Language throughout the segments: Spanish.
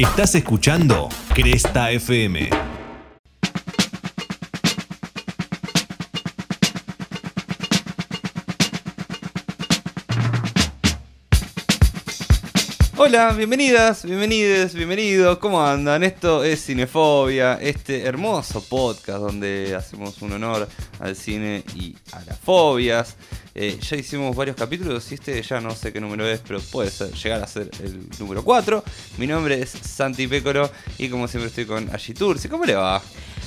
Estás escuchando Cresta FM. Hola, bienvenidas, bienvenidos, bienvenidos. ¿Cómo andan? Esto es Cinefobia, este hermoso podcast donde hacemos un honor al cine y a las fobias. Eh, ya hicimos varios capítulos y este ya no sé qué número es, pero puede ser, llegar a ser el número 4. Mi nombre es Santi Pécoro y como siempre estoy con Agitursi. ¿Cómo le va?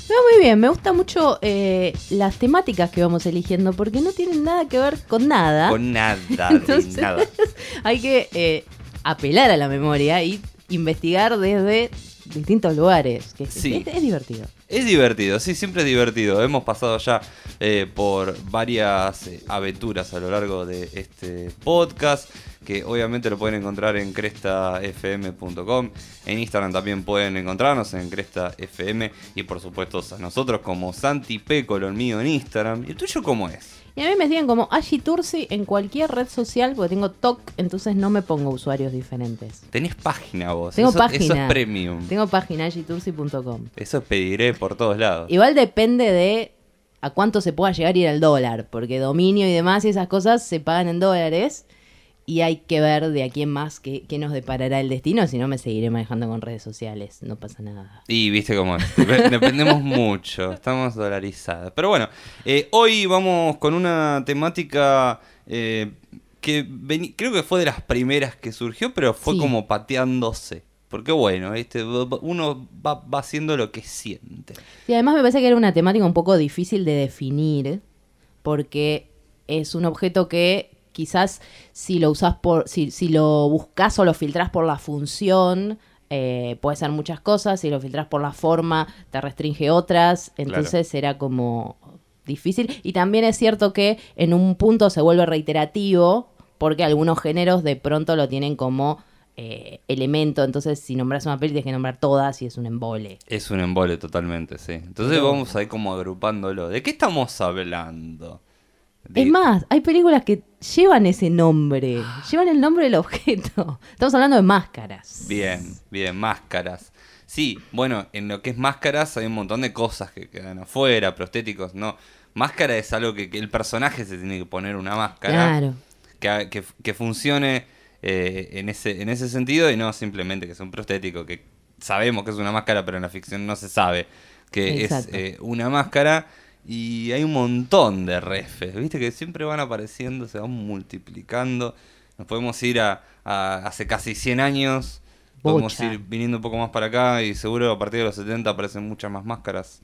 Me va muy bien, me gusta mucho eh, las temáticas que vamos eligiendo porque no tienen nada que ver con nada. Con nada, Entonces, nada. Hay que eh, apelar a la memoria y investigar desde distintos lugares. Que Sí. es, es divertido. Es divertido, sí, siempre es divertido. Hemos pasado ya eh, por varias eh, aventuras a lo largo de este podcast, que obviamente lo pueden encontrar en crestafm.com. En Instagram también pueden encontrarnos en crestafm y por supuesto a nosotros como Santi Pécolo, el mío en Instagram. ¿Y el tuyo cómo es? Y a mí me siguen como Agitursi en cualquier red social porque tengo TOC, entonces no me pongo usuarios diferentes. Tenés página vos. Tengo eso, página. Eso es premium. Tengo página agitursi.com. Eso pediré por todos lados. Igual depende de a cuánto se pueda llegar a ir al dólar, porque dominio y demás y esas cosas se pagan en dólares y hay que ver de aquí en más qué, qué nos deparará el destino, si no me seguiré manejando con redes sociales, no pasa nada. Y viste cómo es. Dependemos mucho. Estamos dolarizados. Pero bueno, eh, hoy vamos con una temática eh, que creo que fue de las primeras que surgió, pero fue Sí. como pateándose. Porque bueno, va- uno va, va haciendo lo que siente. Y además me parece que era una temática un poco difícil de definir, porque es un objeto que quizás si lo usás por, si, si lo buscas o lo filtrás por la función, eh, puede ser muchas cosas, si lo filtrás por la forma, te restringe otras, entonces era como difícil. Y también es cierto que en un punto se vuelve reiterativo, porque algunos géneros de pronto lo tienen como eh, elemento, entonces si nombras una peli tienes que nombrar todas y es un embole. Es un embole totalmente, sí. Entonces vamos a ir como agrupándolo. ¿De qué estamos hablando? De- Es más, hay películas que llevan ese nombre, llevan el nombre del objeto. Estamos hablando de máscaras. Bien, bien, máscaras. Sí, bueno, en lo que es máscaras hay un montón de cosas que quedan afuera, prostéticos, no. Máscara es algo que, que el personaje se tiene que poner una máscara Claro. que, que- que funcione eh, en, ese, en ese sentido y no simplemente que es un prostético, que sabemos que es una máscara, pero en la ficción no se sabe que Exacto. es eh, una máscara. Y hay un montón de refes, viste que siempre van apareciendo, se van multiplicando. Nos podemos ir a, a hace casi 100 años, podemos ir viniendo un poco más para acá y seguro a partir de los 70 aparecen muchas más máscaras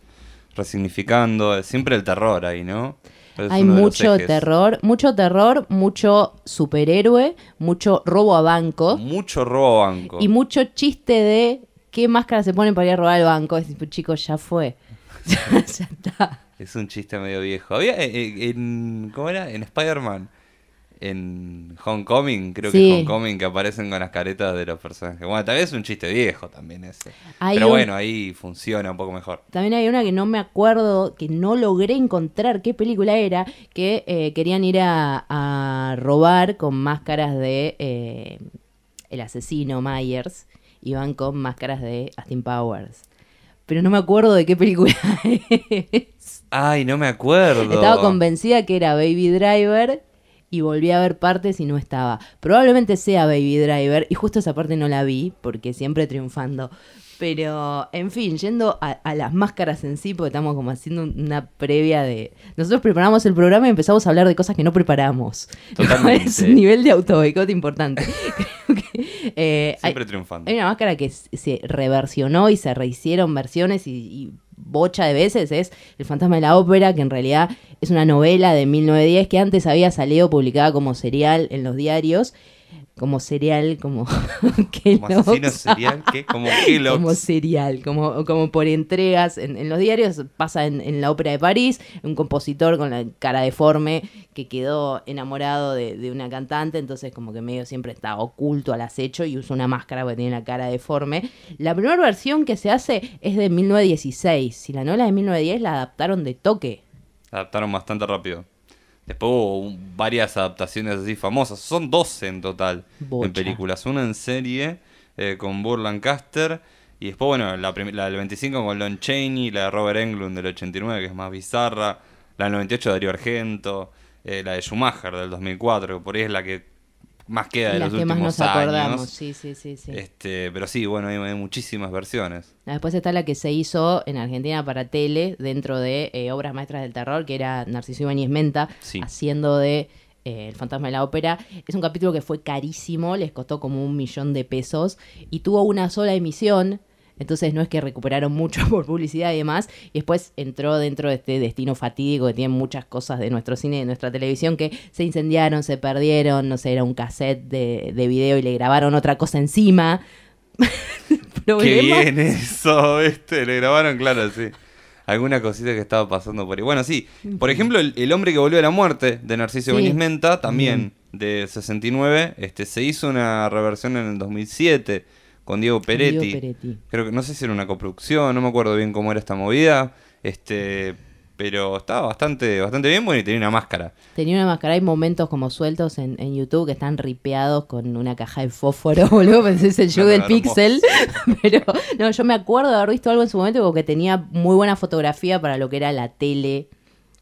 resignificando. Siempre el terror ahí, ¿no? Es Hay mucho terror, mucho terror, mucho superhéroe, mucho robo a banco Mucho robo a banco. y mucho chiste de qué máscara se ponen para ir a robar el banco. Es tipo, chicos, ya fue. ya está. Es un chiste medio viejo. Había eh, eh, en. ¿Cómo era? En Spider-Man. En Homecoming, creo que es Homecoming, que aparecen con las caretas de los personajes. Bueno, tal vez es un chiste viejo también ese. Hay Pero un- bueno, ahí funciona un poco mejor. También hay una que no me acuerdo, que no logré encontrar qué película era, que eh, querían ir a, a robar con máscaras de eh, el asesino Myers, iban con máscaras de Austin Powers. Pero no me acuerdo de qué película es. Ay, no me acuerdo. Estaba convencida que era Baby Driver y volví a ver partes y no estaba. Probablemente sea Baby Driver y justo esa parte no la vi porque siempre triunfando. Pero, en fin, yendo a, a las máscaras en sí, porque estamos como haciendo una previa de... Nosotros preparamos el programa y empezamos a hablar de cosas que no preparamos. Totalmente. Es un nivel de autoboicot importante. Creo que, eh, hay- Siempre triunfando. hay una máscara que se reversionó y se rehicieron versiones y, y bocha de veces. Es El fantasma de la ópera, que en realidad es una novela de 1910 que antes había salido publicada como serial en los diarios. Como serial, como Como asesino serial, ¿qué? Como Kellogg's. Como serial, como, como por entregas en, en los diarios. Pasa en, en la ópera de París, un compositor con la cara deforme que quedó enamorado de, de una cantante, entonces como que medio siempre está oculto al acecho y usa una máscara porque tiene la cara deforme. La primera versión que se hace es de 1916. Si la novela de 1910 la adaptaron de toque. Adaptaron bastante rápido. Después hubo varias adaptaciones así famosas. Son 12 en total Bocha. en películas. Una en serie eh, con Burr Lancaster. Y después, bueno, la, la del 25 con Lon Chaney, la de Robert Englund del 89, que es más bizarra. La del 98 de Darío Argento. eh, la de Schumacher del 2004, que por ahí es la que más queda de Las los que más últimos nos años. acordamos, sí, sí, sí, sí. Este, pero sí, bueno, hay, hay muchísimas versiones. Ah, Después está la que se hizo en Argentina para tele dentro de eh, Obras Maestras del Terror, que era Narciso Ibáñez Menta, Sí. haciendo de eh, El Fantasma de la Ópera. Es un capítulo que fue carísimo, les costó como un millón de pesos y tuvo una sola emisión. Entonces no es que recuperaron mucho por publicidad y demás. Y después entró dentro de este destino fatídico que tiene muchas cosas de nuestro cine y de nuestra televisión que se incendiaron, se perdieron, no sé, era un cassette de, de video y le grabaron otra cosa encima. Qué bien eso, este, le grabaron, claro, sí. Alguna cosita que estaba pasando por ahí. Bueno, sí. Por ejemplo, el, El hombre que volvió a la muerte de Narciso Sí. Menta, también de 69, este, se hizo una reversión en el 2007 con Diego Peretti. Diego Peretti. Creo que no sé si era una coproducción, no me acuerdo bien cómo era esta movida. Este, pero estaba bastante, bastante bien, bueno, y tenía una máscara. Tenía una máscara, hay momentos como sueltos en, en YouTube que están ripeados con una caja de fósforo, boludo, pensé es el show No, del pixel. Pero no, yo me acuerdo de haber visto algo en su momento porque tenía muy buena fotografía para lo que era la tele.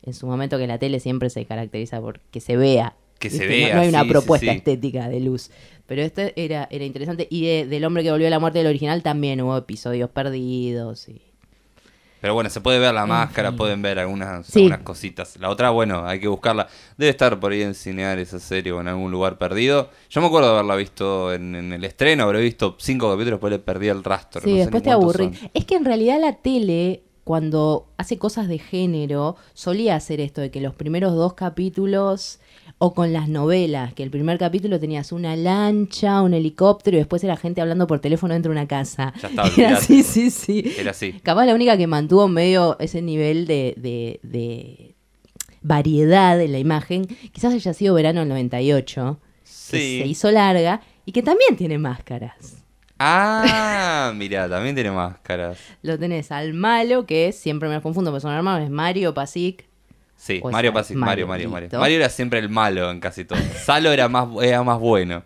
En su momento que la tele siempre se caracteriza por que se vea. Que se vea, No, no hay una sí, propuesta sí. estética de luz. Pero este era, era interesante. Y de- del hombre que volvió a la muerte del original también hubo episodios perdidos. Y... Pero bueno, se puede ver la máscara, pueden ver algunas, algunas cositas. La otra, bueno, hay que buscarla. Debe estar por ahí en Cinear esa serie o en algún lugar perdido. Yo me acuerdo de haberla visto en, en el estreno, habré visto cinco capítulos, después le perdí el rastro. Sí, no después te aburrí. son. Es que en realidad la tele, cuando hace cosas de género, solía hacer esto de que los primeros dos capítulos, o con las novelas, que el primer capítulo tenías una lancha, un helicóptero, y después era gente hablando por teléfono dentro de una casa. Ya está, Era así, sí, sí. Era así. Capaz la única que mantuvo medio ese nivel de, de- de variedad en la imagen, quizás haya sido verano del 98, que Sí. se hizo larga y que también tiene máscaras. Ah, mira, también tiene máscaras. Lo tenés al malo, que siempre me los confundo, porque son hermanos, es Mario Pasic. Sí, Pues Mario Pasic, Mario, Mario. Mario. Mario era siempre el malo en casi todo. Salo era más, era más bueno.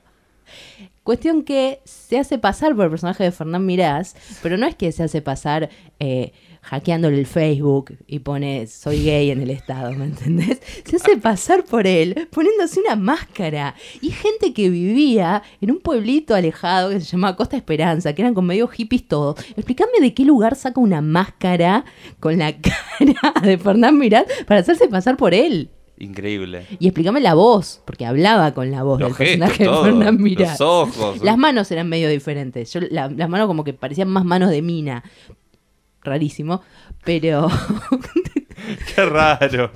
Cuestión que se hace pasar por el personaje de Fernán Mirás, pero no es que se hace pasar eh, hackeándole el Facebook y pone soy gay en el estado, ¿me entendés? Se hace pasar por él poniéndose una máscara. Y gente que vivía en un pueblito alejado que se llamaba Costa Esperanza, que eran con medio hippies todos. Explícame de qué lugar saca una máscara con la cara de Fernán Mirás para hacerse pasar por él. Increíble. Y explícame la voz, porque hablaba con la voz Los del gestos, personaje todo, de Fernán Mirás. los ojos. Las manos eran medio diferentes. Yo, la- las manos como que parecían más manos de mina. Rarísimo. Pero Qué raro.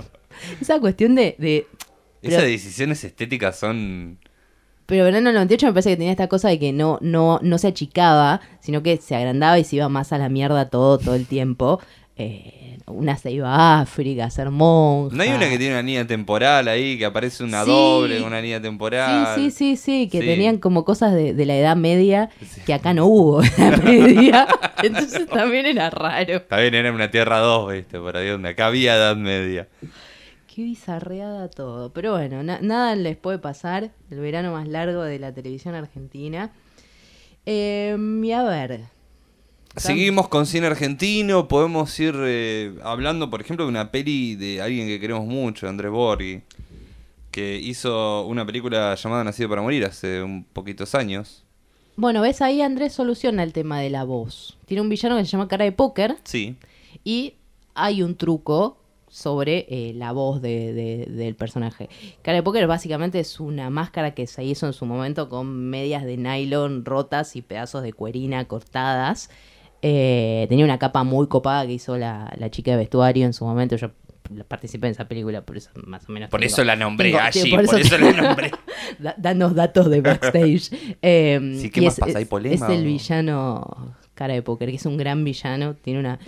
esa cuestión de... de- Esas Pero- decisiones estéticas son... pero Verano del 98 me parece que tenía esta cosa de que no, no, no se achicaba, sino que se agrandaba y se iba más a la mierda todo, todo el tiempo. Eh, una se iba a África a ser monja. ¿No hay una que tiene una línea temporal ahí, que aparece una Sí. doble, una línea temporal? Sí, sí, sí, sí, que Sí. tenían como cosas de, de la Edad Media que acá no hubo en la media. Entonces también era raro. Bien, era una Tierra 2, viste, por ahí donde acá había Edad Media. Qué bizarreada todo. Pero bueno, na- nada les puede pasar. El verano más largo de la televisión argentina. Eh, y a ver. Seguimos con cine argentino, podemos ir eh, hablando, por ejemplo, de una peli de alguien que queremos mucho, Andrés Borghi, que hizo una película llamada Nacido para Morir hace un poquitos años. Bueno, ves ahí Andrés soluciona el tema de la voz. Tiene un villano que se llama Cara de Póker Sí, y hay un truco sobre eh, la voz de- de- del personaje. Cara de Póker básicamente es una máscara que se hizo en su momento con medias de nylon rotas y pedazos de cuerina cortadas. Eh, tenía una capa muy copada que hizo la, la chica de vestuario en su momento. Yo participé en esa película, por eso más o menos. por tengo- eso la nombré tengo- allí, por, eso, la nombré. Da- danos datos de backstage. Eh, Sí, ¿qué más es, pasa? ¿Hay polema Es el villano cara de póker, que es un gran villano. Tiene una.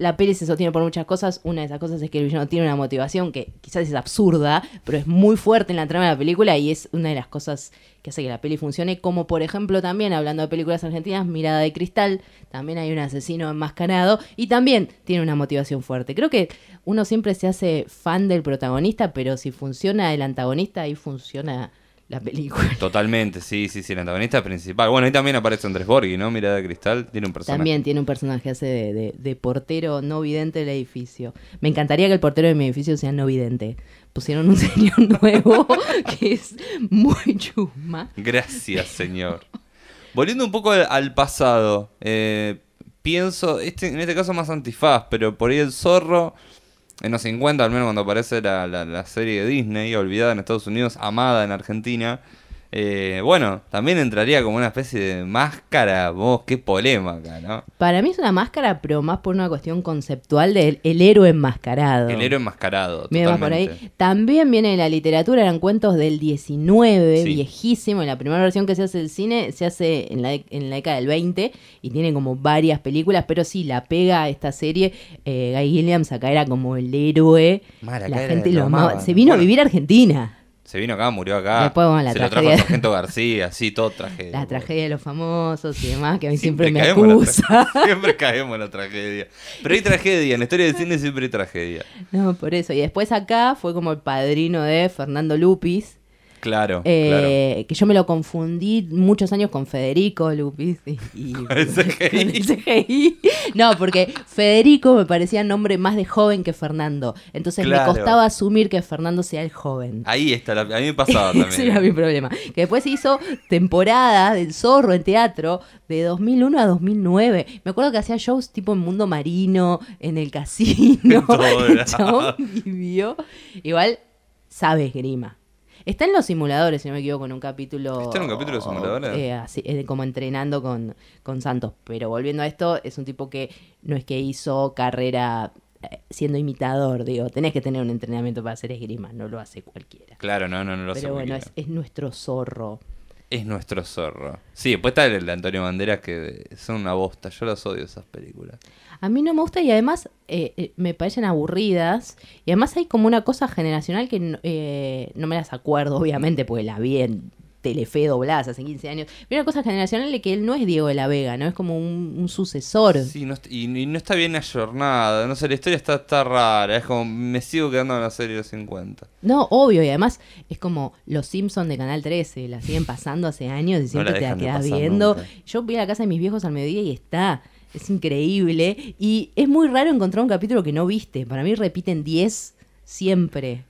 La peli se sostiene por muchas cosas. Una de esas cosas es que el villano tiene una motivación que quizás es absurda, pero es muy fuerte en la trama de la película y es una de las cosas que hace que la peli funcione. Como por ejemplo también, hablando de películas argentinas, Mirada de Cristal, también hay un asesino enmascarado y también tiene una motivación fuerte. Creo que uno siempre se hace fan del protagonista, pero si funciona el antagonista, ahí funciona la película. Totalmente, sí, sí, sí, el antagonista principal. Bueno, ahí también aparece Andrés Borghi, ¿no? Mirada de cristal, tiene un personaje. También tiene un personaje, hace de, de- de portero no vidente del edificio. Me encantaría que el portero de mi edificio sea no vidente. Pusieron un señor nuevo que es muy chusma. Gracias, señor. Volviendo un poco al, al pasado, eh, pienso, este, en este caso más antifaz, pero por ahí el zorro, en los 50, al menos cuando aparece la, la- la serie de Disney, olvidada en Estados Unidos, amada en Argentina, eh, bueno, también entraría como una especie de máscara, vos, qué polémica, ¿no? Para mí es una máscara, pero más por una cuestión conceptual del el héroe enmascarado. El héroe enmascarado, por ahí. También viene de la literatura, eran cuentos del 19, Sí. viejísimo. Y la primera versión que se hace del cine se hace en la, en la década del 20 y tiene como varias películas, pero sí, la pega a esta serie. Eh, Guy Williams acá era como el héroe. Mal, acá la gente lo amaba. Se vino Bueno. a vivir a Argentina. Se vino acá, murió acá. Después, bueno, la se lo trajo tragedia- Sargento García, sí, todo tragedia. La tragedia de los famosos y demás, que a mí siempre, me en la acusa. siempre caemos en la tragedia. Pero hay tragedia, en la historia del cine siempre hay tragedia. No, por eso. Y después acá fue como el padrino de Fernando Lupis. Claro, Eh, que yo me lo confundí muchos años con Federico Lupis y, y- Con el CGI. con el CGI. No, porque Federico me parecía nombre más de joven que Fernando. Entonces Claro. me costaba asumir que Fernando sea el joven. claro. Ahí está, la- a mí me pasaba Ese también. era mi problema. Que después hizo temporada del zorro en teatro de 2001 a 2009. Me acuerdo que hacía shows tipo en Mundo Marino, en el casino. En todo el lado. chabón vivió. Igual sabe esgrima. Está en los simuladores, si no me equivoco, en un capítulo. ¿Está en un capítulo de simuladores? eh, así, eh, como entrenando con, con Santos. Pero volviendo a esto, es un tipo que no es que hizo carrera eh, siendo imitador. Digo, tenés que tener un entrenamiento para hacer esgrima, no lo hace cualquiera. Claro, no, no, no lo sé. Pero bueno, es, es nuestro zorro. Es nuestro zorro. Sí, después está el de Antonio Banderas que son una bosta. Yo las odio esas películas. A mí no me gusta y además eh, eh, me parecen aburridas. Y además hay como una cosa generacional que no, eh, no me las acuerdo, obviamente, porque la vi en Telefe dobladas hace 15 años. Pero una cosa generacional de que él no es Diego de la Vega, ¿no? Es como un, un sucesor. Sí, no y, y no está bien ayornada. No sé, la historia está, está rara. Es como, me sigo quedando en la serie de los 50. No, obvio, y además es como Los Simpsons de Canal 13, la siguen pasando hace años y siempre te la quedas viendo. nunca. Yo voy a la casa de mis viejos al mediodía y está. Es increíble. Y es muy raro encontrar un capítulo que no viste. Para mí repiten 10 siempre.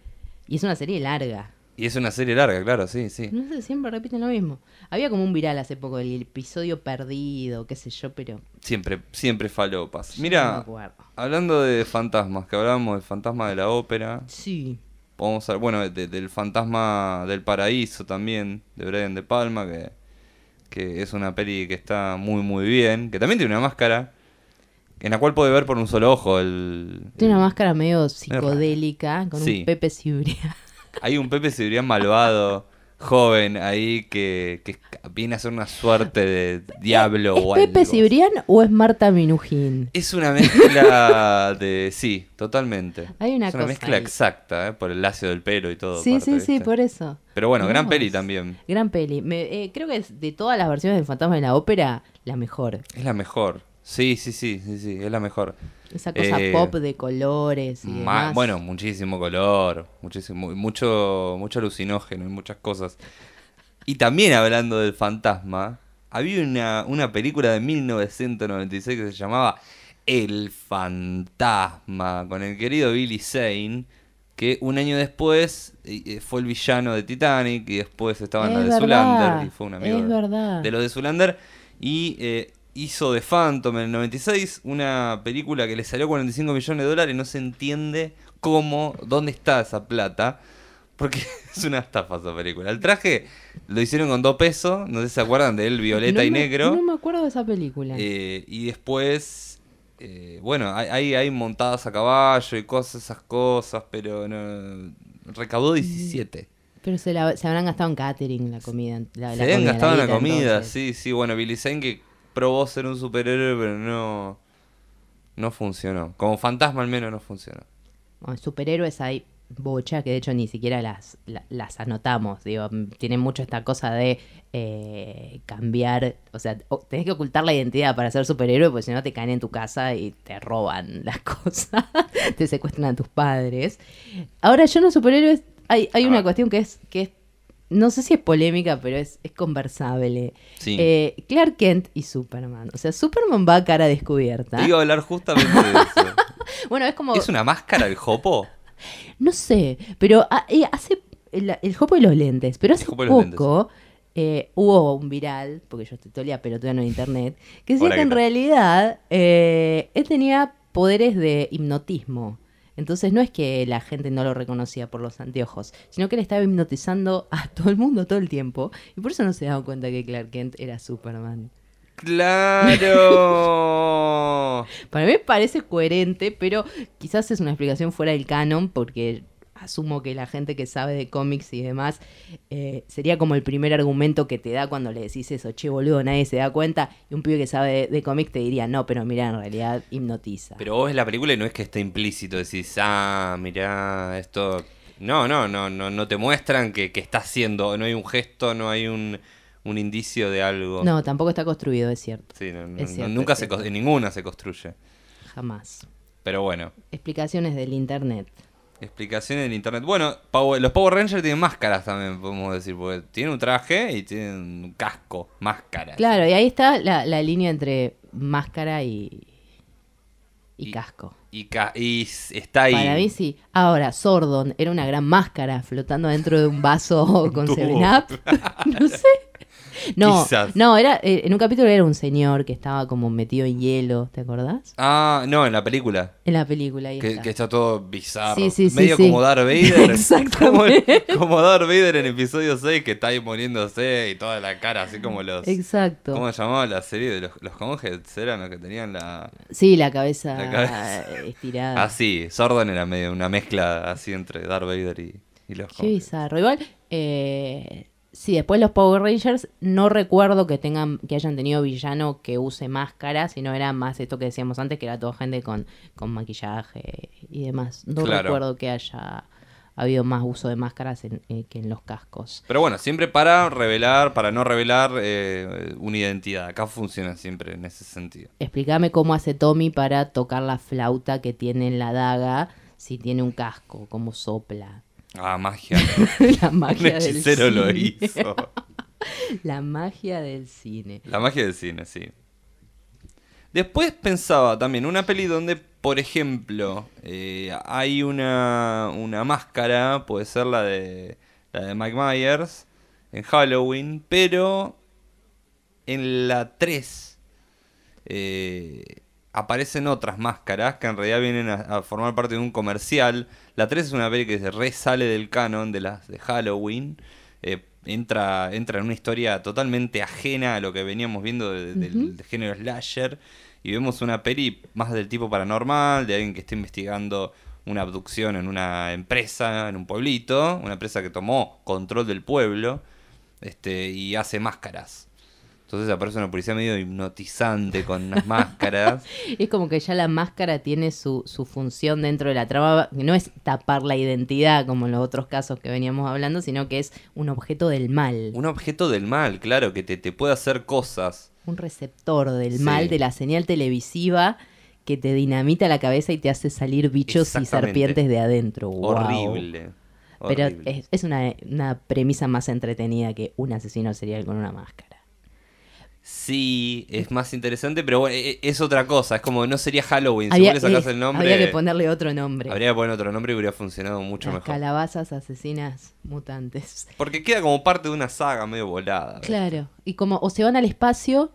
Y es una serie larga. Y es una serie larga, claro, sí, sí. No sé, siempre repiten lo mismo. Había como un viral hace poco, el episodio perdido, qué sé yo, pero... Siempre, siempre falopas. Mira, hablando de fantasmas, que hablábamos del fantasma de la ópera. Sí. A bueno, de- del fantasma del paraíso también, de Brian De Palma, que, que es una peli que está muy, muy bien. Que también tiene una máscara, en la cual puede ver por un solo ojo. El, Tiene una máscara medio psicodélica, con Sí. un Pepe Cibrián. Hay un Pepe Cibrián malvado, joven, ahí, que, que viene a ser una suerte de diablo ¿Es o Pepe algo. Cibrián o es Marta Minujín? Es una mezcla de... Sí, totalmente. Hay una es una cosa mezcla ahí. exacta, ¿eh? por el lacio del pelo y todo. Sí, sí, sí, por eso. Pero bueno, gran peli también. Gran peli. Me- eh, creo que es de todas las versiones del Fantasma de la Ópera, la mejor. Es la mejor. Sí, sí, sí, sí, sí, es la mejor. Esa cosa Eh, pop de colores y demás. bueno, muchísimo color, muchísimo, mucho, mucho alucinógeno y muchas cosas. Y también hablando del fantasma, había una, una película de 1996 que se llamaba El Fantasma, con el querido Billy Zane, que un año después eh, eh, fue el villano de Titanic y después estaba en la de verdad, Zulander y fue un amigo es verdad. de los de Zulander y eh, hizo The Phantom en el 96, una película que le salió 45 millones de dólares, no se entiende cómo, dónde está esa plata, porque es una estafa esa película. El traje lo hicieron con dos pesos, no sé si se acuerdan de él, violeta No y me- negro, No me acuerdo de esa película. eh, y después... eh, bueno, hay, hay, montadas a caballo y cosas, esas cosas, pero no, recaudó 17. Pero se, la- se habrán gastado en catering la comida. La, Se la habían comida, gastado en la comida, entonces. sí, sí. Bueno, Billy Zane que probó ser un superhéroe, pero no. No funcionó. Como fantasma al menos no funcionó. Bueno, superhéroes hay bocha que de hecho ni siquiera las, la- las anotamos. Digo, tienen mucho esta cosa de eh, cambiar. O sea, tenés que ocultar la identidad para ser superhéroe, porque si no te caen en tu casa y te roban las cosas. te secuestran a tus padres. Ahora, yo no superhéroes. Hay, hay una cuestión que es, que es no sé si es polémica, pero es, es conversable. Sí. Eh, Clark Kent y Superman. O sea, Superman va a cara descubierta. Te iba a hablar justamente de eso. bueno, es como... ¿Es una máscara el Jopo? No sé, pero ah, eh, hace el, el jopo de los lentes, pero hace poco eh, hubo un viral, porque yo estoy día pelotudeando en internet, que decía Hola, que ¿qué en realidad eh, él tenía poderes de hipnotismo. Entonces no es que la gente no lo reconocía por los anteojos, sino que él estaba hipnotizando a todo el mundo todo el tiempo. Y por eso no se daba cuenta que Clark Kent era Superman. ¡Claro! Para mí parece coherente, pero quizás es una explicación fuera del canon, porque asumo que la gente que sabe de cómics y demás eh, sería como el primer argumento que te da cuando le decís eso, che boludo, nadie se da cuenta. Y un pibe que sabe de, de cómics te diría, no, pero mira, en realidad hipnotiza. Pero vos ves la película y no es que esté implícito, decís, ah, mirá, esto... No, no, no, no, no te muestran que, que está haciendo, no hay un gesto, no hay un, un indicio de algo. No, tampoco está construido, es cierto. Sí, no, no, cierto, nunca se, ninguna se construye. Jamás. Pero bueno, Explicaciones del internet. Explicaciones en internet. Bueno, los Power Rangers tienen máscaras también, podemos decir, porque tienen un traje y tienen un casco, máscaras. Claro, y ahí está la, la línea entre máscara y, y, Y- casco. Y, ca- y s- está ahí. Para mí sí. Ahora, Sordon era una gran máscara flotando dentro de un vaso con tubo. 7-Up. no sé. No, Quizás. no, era, eh, en un capítulo era un señor que estaba como metido en hielo, ¿te acordás? Ah, no, en la película. En la película ahí Que, está. que está todo bizarro. Sí, sí, sí, Medio sí. como Darth Vader. Exactamente. Como, como Darth Vader en episodio 6 que está ahí poniéndose y toda la cara así como los... Exacto. ¿Cómo se llamaba la serie de los, los Conheads? Eran los que tenían la... Sí, la cabeza, La cabeza. estirada. Así, Sordon era medio una mezcla así entre Darth Vader y, y los Qué bizarro. Igual, eh, sí, después los Power Rangers, no recuerdo que tengan, que hayan tenido villano que use máscara, sino era más esto que decíamos antes, que era toda gente con, con maquillaje y demás. No Claro. recuerdo que haya habido más uso de máscaras en- eh, que en los cascos. Pero bueno, siempre para revelar, para no revelar eh, una identidad. Acá funciona siempre en ese sentido. Explícame cómo hace Tommy para tocar la flauta que tiene en la daga si tiene un casco, cómo sopla. Ah, magia. la Un magia del lo cine. hizo. La magia del cine. La magia del cine, sí. Después pensaba también una peli donde, por ejemplo, eh, hay una, una máscara, puede ser la de, la de Mike Myers en Halloween, pero en la 3 eh, aparecen otras máscaras que en realidad vienen a, a formar parte de un comercial. La 3 es una peli que se resale del canon de las de Halloween. Eh, entra, entra en una historia totalmente ajena a lo que veníamos viendo de- del, Ujú. del género slasher. Y vemos una peli más del tipo paranormal, de alguien que está investigando una abducción en una empresa, en un pueblito, una empresa que tomó control del pueblo este, y hace máscaras. Entonces aparece una policía medio hipnotizante con unas máscaras. Es como que ya la máscara tiene su, su función dentro de la trama, que no es tapar la identidad como en los otros casos que veníamos hablando, sino que es un objeto del mal, Un objeto del mal, claro, que te, te puede hacer cosas. un receptor del Sí. mal de la señal televisiva que te dinamita la cabeza y te hace salir bichos y serpientes de adentro. Wow. Horrible. Pero es, es una, una premisa más entretenida que un asesino serial con una máscara. Sí, es más interesante, pero bueno, e- e- es otra cosa. Es como no sería Halloween. Había, si vos le sacás el nombre. había que ponerle otro nombre. Habría que poner otro nombre y hubiera funcionado mucho Las mejor. calabazas asesinas mutantes. Porque queda como parte de una saga medio volada. Claro, y como o se van al espacio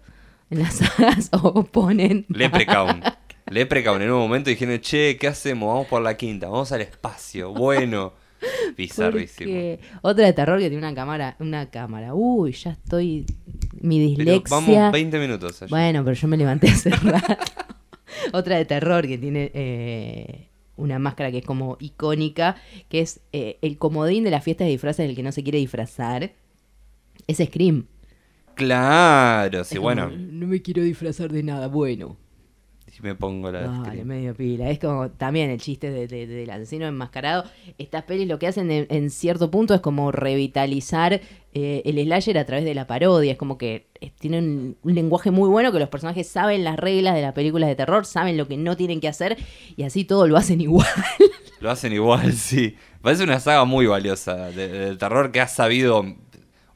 en las sagas o ponen... Leprechaun. Leprechaun en un momento dijeron, che, ¿qué hacemos? Vamos por la quinta, vamos al espacio. Bueno. Bizarrísimo. Otra de terror que tiene una cámara, una cámara. Uy, ya estoy mi Pero dislexia. vamos 20 minutos allá. Bueno, pero yo me levanté hace rato. otra de terror que tiene eh, una máscara que es como icónica, que es eh, el comodín de las fiestas de disfraces del que no se quiere disfrazar. Es Scream. Claro, sí, Es bueno. como, no me quiero disfrazar de nada. Bueno, Y me pongo la Dale, Scream. medio pila. Es como también el chiste de- de- del asesino enmascarado. Estas pelis lo que hacen en, en cierto punto es como revitalizar eh, el slasher a través de la parodia. Es como que eh, tienen un lenguaje muy bueno que los personajes saben las reglas de las películas de terror, saben lo que no tienen que hacer y así todo lo hacen igual. Lo hacen igual, sí. Parece una saga muy valiosa de- del terror que ha sabido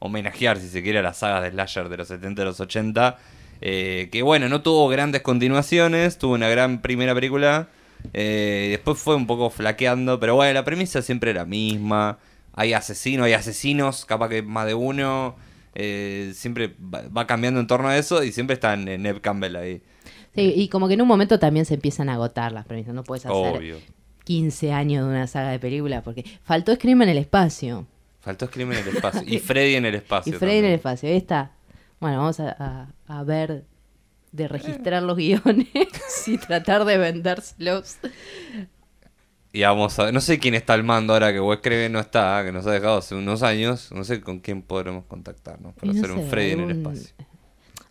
homenajear, si se quiere, a las sagas de slasher de los 70 y los 80. Eh, que bueno, no tuvo grandes continuaciones, tuvo una gran primera película. eh, después fue un poco flaqueando, pero bueno, la premisa siempre era la misma. Hay asesinos, hay asesinos, capaz que más de uno. eh, siempre va, cambiando en torno a eso y siempre está en Neb Campbell ahí. Sí, y como que en un momento también se empiezan a agotar las premisas. No puedes hacer Obvio. 15 años de una saga de películas porque faltó Scream en el espacio. Faltó Scream en el espacio. Y Freddy en el espacio. y Freddy en el espacio. Ahí está. Bueno, vamos a, a- a ver de registrar los guiones y tratar de vendérselos. Y vamos a ver. No sé quién está al mando ahora que Wes Craven no está, que nos ha dejado hace unos años. No sé con quién podremos contactarnos para no hacer un Freddy en el espacio.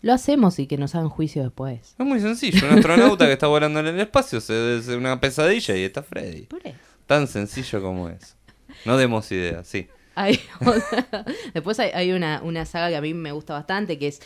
Lo hacemos y que nos hagan juicio después. Es muy sencillo. Un astronauta que está volando en el espacio se hace una pesadilla y está Freddy. Por eso. Tan sencillo como es. No demos ideas, sí. Hay Después hay, hay una, una saga que a mí me gusta bastante, que es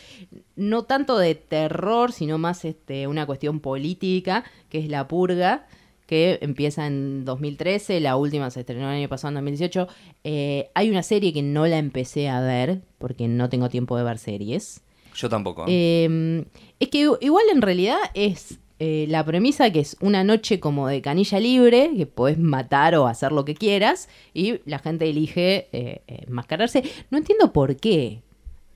no tanto de terror, sino más este, una cuestión política, que es La Purga, que empieza en 2013, la última se estrenó el año pasado en 2018. Eh, hay una serie que no la empecé a ver, porque no tengo tiempo de ver series. Yo tampoco. Eh, es que igual en realidad es eh, la premisa que es una noche como de canilla libre, que podés matar o hacer lo que quieras, y la gente elige eh, eh, enmascararse. No entiendo por qué,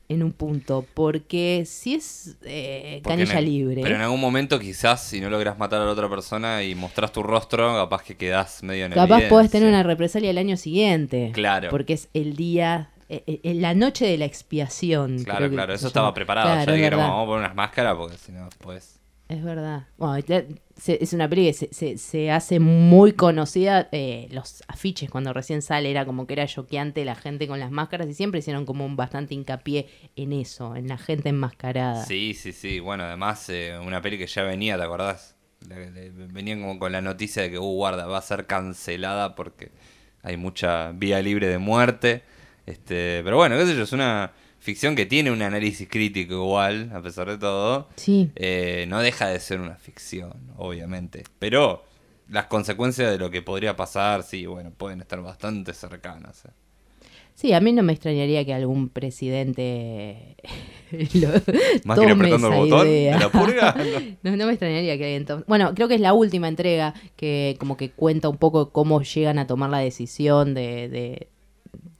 en un punto, porque si es eh, canilla libre... Pero en algún momento quizás si no logras matar a la otra persona y mostrás tu rostro, capaz que quedás medio en Capaz evidencia. podés tener una represalia el año siguiente. Claro. Porque es el día, eh, eh, la noche de la expiación. Claro, claro, eso estaba preparado. Claro, ya dijeron, vamos a poner unas máscaras porque si no, pues... Es verdad. Bueno, se- es una peli que se, se- se hace muy conocida. eh, los afiches cuando recién sale era como que era choqueante la gente con las máscaras y siempre hicieron como un bastante hincapié en eso, en la gente enmascarada. Sí, sí, sí. Bueno, además, eh, una peli que ya venía, ¿te acordás? Venían como con la noticia de que, uh, guarda, va a ser cancelada porque hay mucha vía libre de muerte. Este, pero bueno, qué sé yo, es una ficción que tiene un análisis crítico igual, a pesar de todo. Sí. Eh, no deja de ser una ficción, obviamente. Pero las consecuencias de lo que podría pasar, sí, bueno, pueden estar bastante cercanas. eh. Sí, a mí no me extrañaría que algún presidente lo Más que apretando el esa botón idea. de la purga. no. No, no me extrañaría que alguien tome... Bueno, creo que es la última entrega que como que cuenta un poco cómo llegan a tomar la decisión de, de,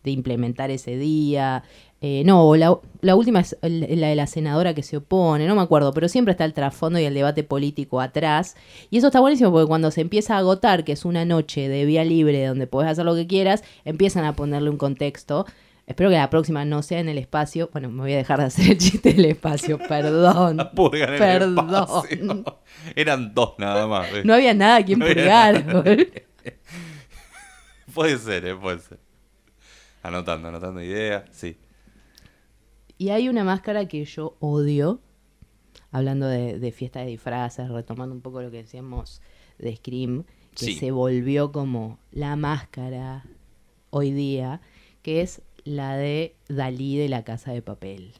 de implementar ese día. Eh, no, la, la última es la de la senadora que se opone, no me acuerdo, pero siempre está el trasfondo y el debate político atrás. Y eso está buenísimo porque cuando se empieza a agotar, que es una noche de vía libre donde podés hacer lo que quieras, empiezan a ponerle un contexto. Espero que la próxima no sea en el espacio. Bueno, me voy a dejar de hacer el chiste del espacio, perdón. La purga en el Perdón. espacio. Eran dos nada más. eh. No había nada a quien No purgar. Puede ser, eh, puede ser. Anotando, anotando ideas, sí. Y hay una máscara que yo odio, hablando de, de fiesta de disfraces, retomando un poco lo que decíamos de Scream, que Sí. se volvió como la máscara hoy día, que es la de Dalí de la Casa de Papel.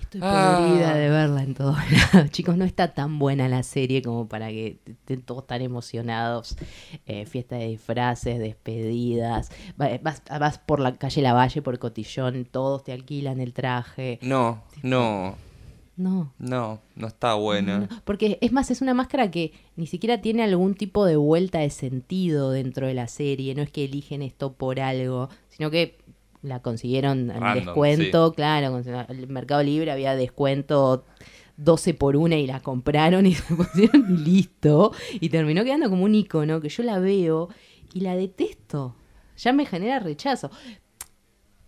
Estoy Ah. podrida de verla en todos lados. Chicos, no está tan buena la serie como para que estén todos tan emocionados. Eh, fiesta de disfraces, despedidas. Va- Vas, vas por la calle Lavalle, por Cotillón, todos te alquilan el traje. No, no, No. no, no está buena. no, Porque es más, es una máscara que ni siquiera tiene algún tipo de vuelta de sentido dentro de la serie. No es que eligen esto por algo, sino que la consiguieron en Random, descuento. Claro, con- el Mercado Libre había descuento 12 por una y la compraron y se pusieron y listo. Y terminó quedando como un icono que yo la veo y la detesto. Ya me genera rechazo.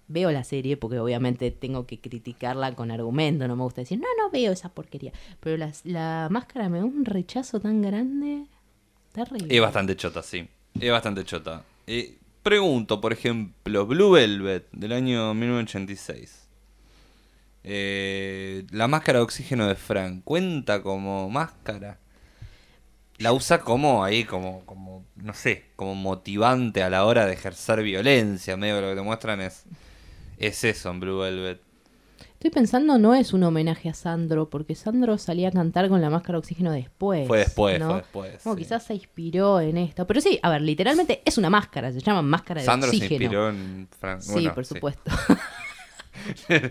Veo la serie porque obviamente tengo que criticarla con argumento, no me gusta decir, no, no veo esa porquería. Pero la, la máscara me da un rechazo tan grande. Terrible. Es bastante chota, sí. Es bastante chota. Eh, pregunto, por ejemplo, Blue Velvet del año 1986. Eh, la máscara de oxígeno de Frank, ¿cuenta como máscara? La usa como ahí, como, como, no sé, como motivante a la hora de ejercer violencia. Medio lo que te muestran es, es eso en Blue Velvet. Estoy pensando, no es un homenaje a Sandro, porque Sandro salía a cantar con la máscara de oxígeno después. Fue después, ¿no? fue después. Como sí. quizás se inspiró en esto. Pero sí, a ver, literalmente es una máscara, se llama máscara de Sandro se oxígeno. inspiró en Frank. Sí, bueno, por supuesto.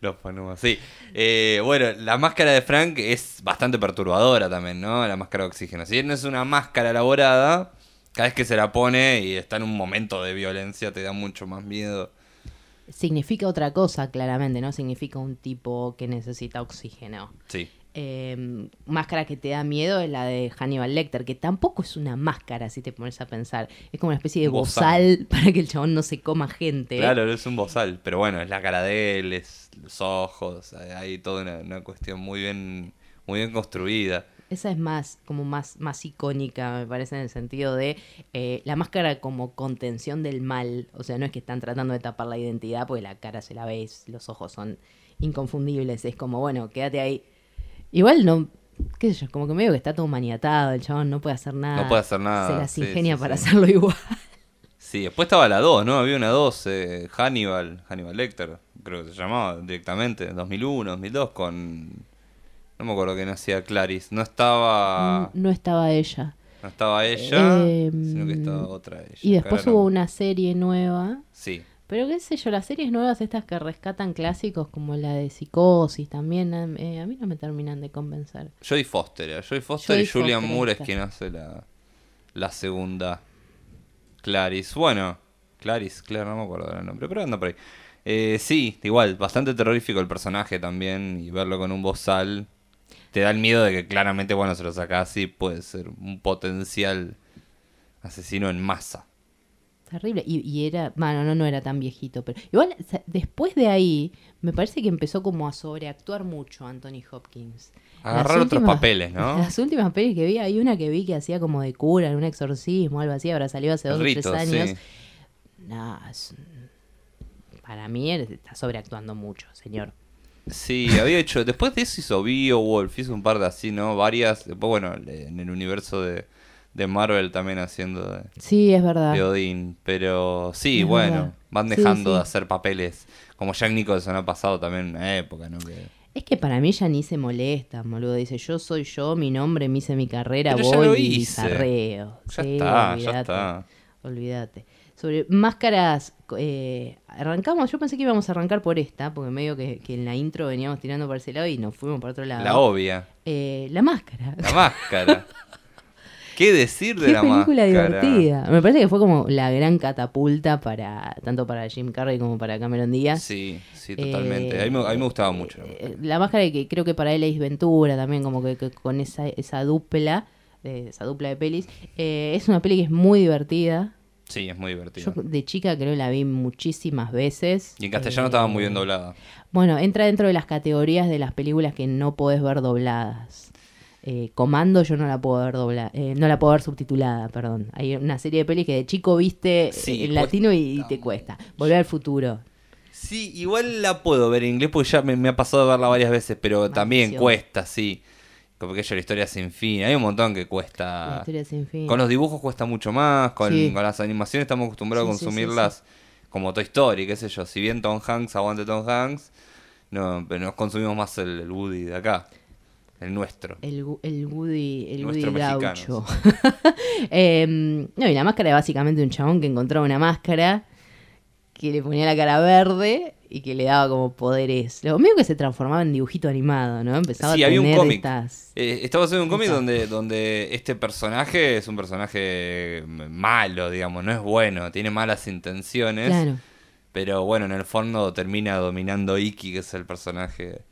Los ponemos, sí. Eh, bueno, la máscara de Frank es bastante perturbadora también, ¿no? La máscara de oxígeno. Si bien no es una máscara elaborada, cada vez que se la pone y está en un momento de violencia te da mucho más miedo. Significa otra cosa, claramente, ¿no? Significa un tipo que necesita oxígeno. Sí. Eh, máscara que te da miedo es la de Hannibal Lecter, que tampoco es una máscara, si te pones a pensar. Es como una especie de bozal para que el chabón no se coma gente. Claro, es un bozal, pero bueno, es la cara de él, es los ojos, hay- hay toda una, una cuestión muy bien, muy bien construida. Esa es más, como más, más icónica, me parece, en el sentido de eh, la máscara como contención del mal. O sea, no es que están tratando de tapar la identidad, porque la cara se la ves, los ojos son inconfundibles. Es como, bueno, quédate ahí. Igual no, qué sé yo, como que medio que está todo maniatado, el chabón no puede hacer nada. No puede hacer nada, Se las sí, ingenia sí, para sí. hacerlo igual. Sí, después estaba la 2, ¿no? Había una 2, eh, Hannibal, Hannibal Lecter, creo que se llamaba directamente, 2001, 2002, con... No me acuerdo quién hacía Clarice, no estaba... No estaba ella. No estaba ella, Eh, sino que estaba otra ella. Y después que hubo no- una serie nueva. Sí, Pero qué sé yo, las series nuevas estas que rescatan clásicos como la de Psicosis también, eh, a mí no me terminan de convencer. Jodie Foster, era Jodie Foster y Julian Foster, Moore es quien hace la, la segunda Clarice. Bueno, Clarice, claro, no me acuerdo del nombre, pero anda por ahí. Eh, sí, igual, bastante terrorífico el personaje también y verlo con un bozal te da el miedo de que claramente, bueno, se lo sacás y puede ser un potencial asesino en masa. Terrible. Y, y era, bueno, no, no era tan viejito, pero igual después de ahí me parece que empezó como a sobreactuar mucho Anthony Hopkins. Agarrar otros papeles, ¿no? Las últimas pelis que vi, hay una que vi que hacía como de cura en un exorcismo, algo así, ahora salió hace dos o tres años. sí. No, es- para mí está sobreactuando mucho, señor. Sí, había hecho. Después de eso hizo Beowulf, hizo un par de así, ¿no? Varias. Después, bueno, en el universo de, de Marvel también haciendo de, Sí, es verdad. de Odín. Pero sí, Es bueno, verdad. van Sí, dejando de hacer papeles. Como Jack Nicholson ha pasado también en una época, ¿no? Que- Es que para mí ya ni se molesta, boludo. Dice, yo soy yo, mi nombre, me hice mi carrera, Pero ya voy lo y hice. bizarreo. Ya Sí, está, ya olvídate, está. Olvídate. Sobre máscaras, eh, arrancamos, yo pensé que íbamos a arrancar por esta, porque medio que, que en la intro veníamos tirando para ese lado y nos fuimos para otro lado. La obvia. Eh, la máscara. La máscara. ¿Qué decir de Qué la película máscara? divertida. Me parece que fue como la gran catapulta para tanto para Jim Carrey como para Cameron Díaz. Sí, sí, totalmente. Eh, a, mí, me- a mí me gustaba mucho. la eh, máscara. La máscara que creo que para él es Ventura también, como que, que con esa, esa dupla, eh, esa dupla de pelis. Eh, es una peli que es muy divertida. Sí, es muy divertido. Yo de chica creo que la vi muchísimas veces. Y en castellano Eh, estaba muy bien doblada. Bueno, entra dentro de las categorías de las películas que no podés ver dobladas. Eh, Comando yo no la puedo ver doblada, eh, no la puedo ver subtitulada, perdón. Hay una serie de pelis que de chico viste Sí, eh, en latino y, te cuesta. Volver al futuro. Sí, igual la puedo ver en inglés porque ya me, me ha pasado de verla varias veces, pero también cuesta, sí. Como que yo la historia sin fin. Hay un montón que La cuesta. historia sin fin. Con los dibujos cuesta mucho más, con, Sí. con las animaciones estamos acostumbrados Sí, a sí, consumirlas como Toy Story, qué sé yo. Si bien Tom Hanks aguante Tom Hanks, no, pero nos consumimos más el, el Woody de acá, el nuestro. El, el Woody, el Woody Nuestro gaucho. Em, no, y la máscara es básicamente un chabón que encontraba una máscara que le ponía la cara verde y que le daba como poderes. Lo mío que se transformaba en dibujito animado, ¿no? Empezaba Sí, a había un tener cómic. estas... Eh, estaba haciendo un cómic donde, donde este personaje es un personaje malo, digamos, no es bueno, tiene malas intenciones. Claro. Pero bueno, en el fondo termina dominando Iki, que es el personaje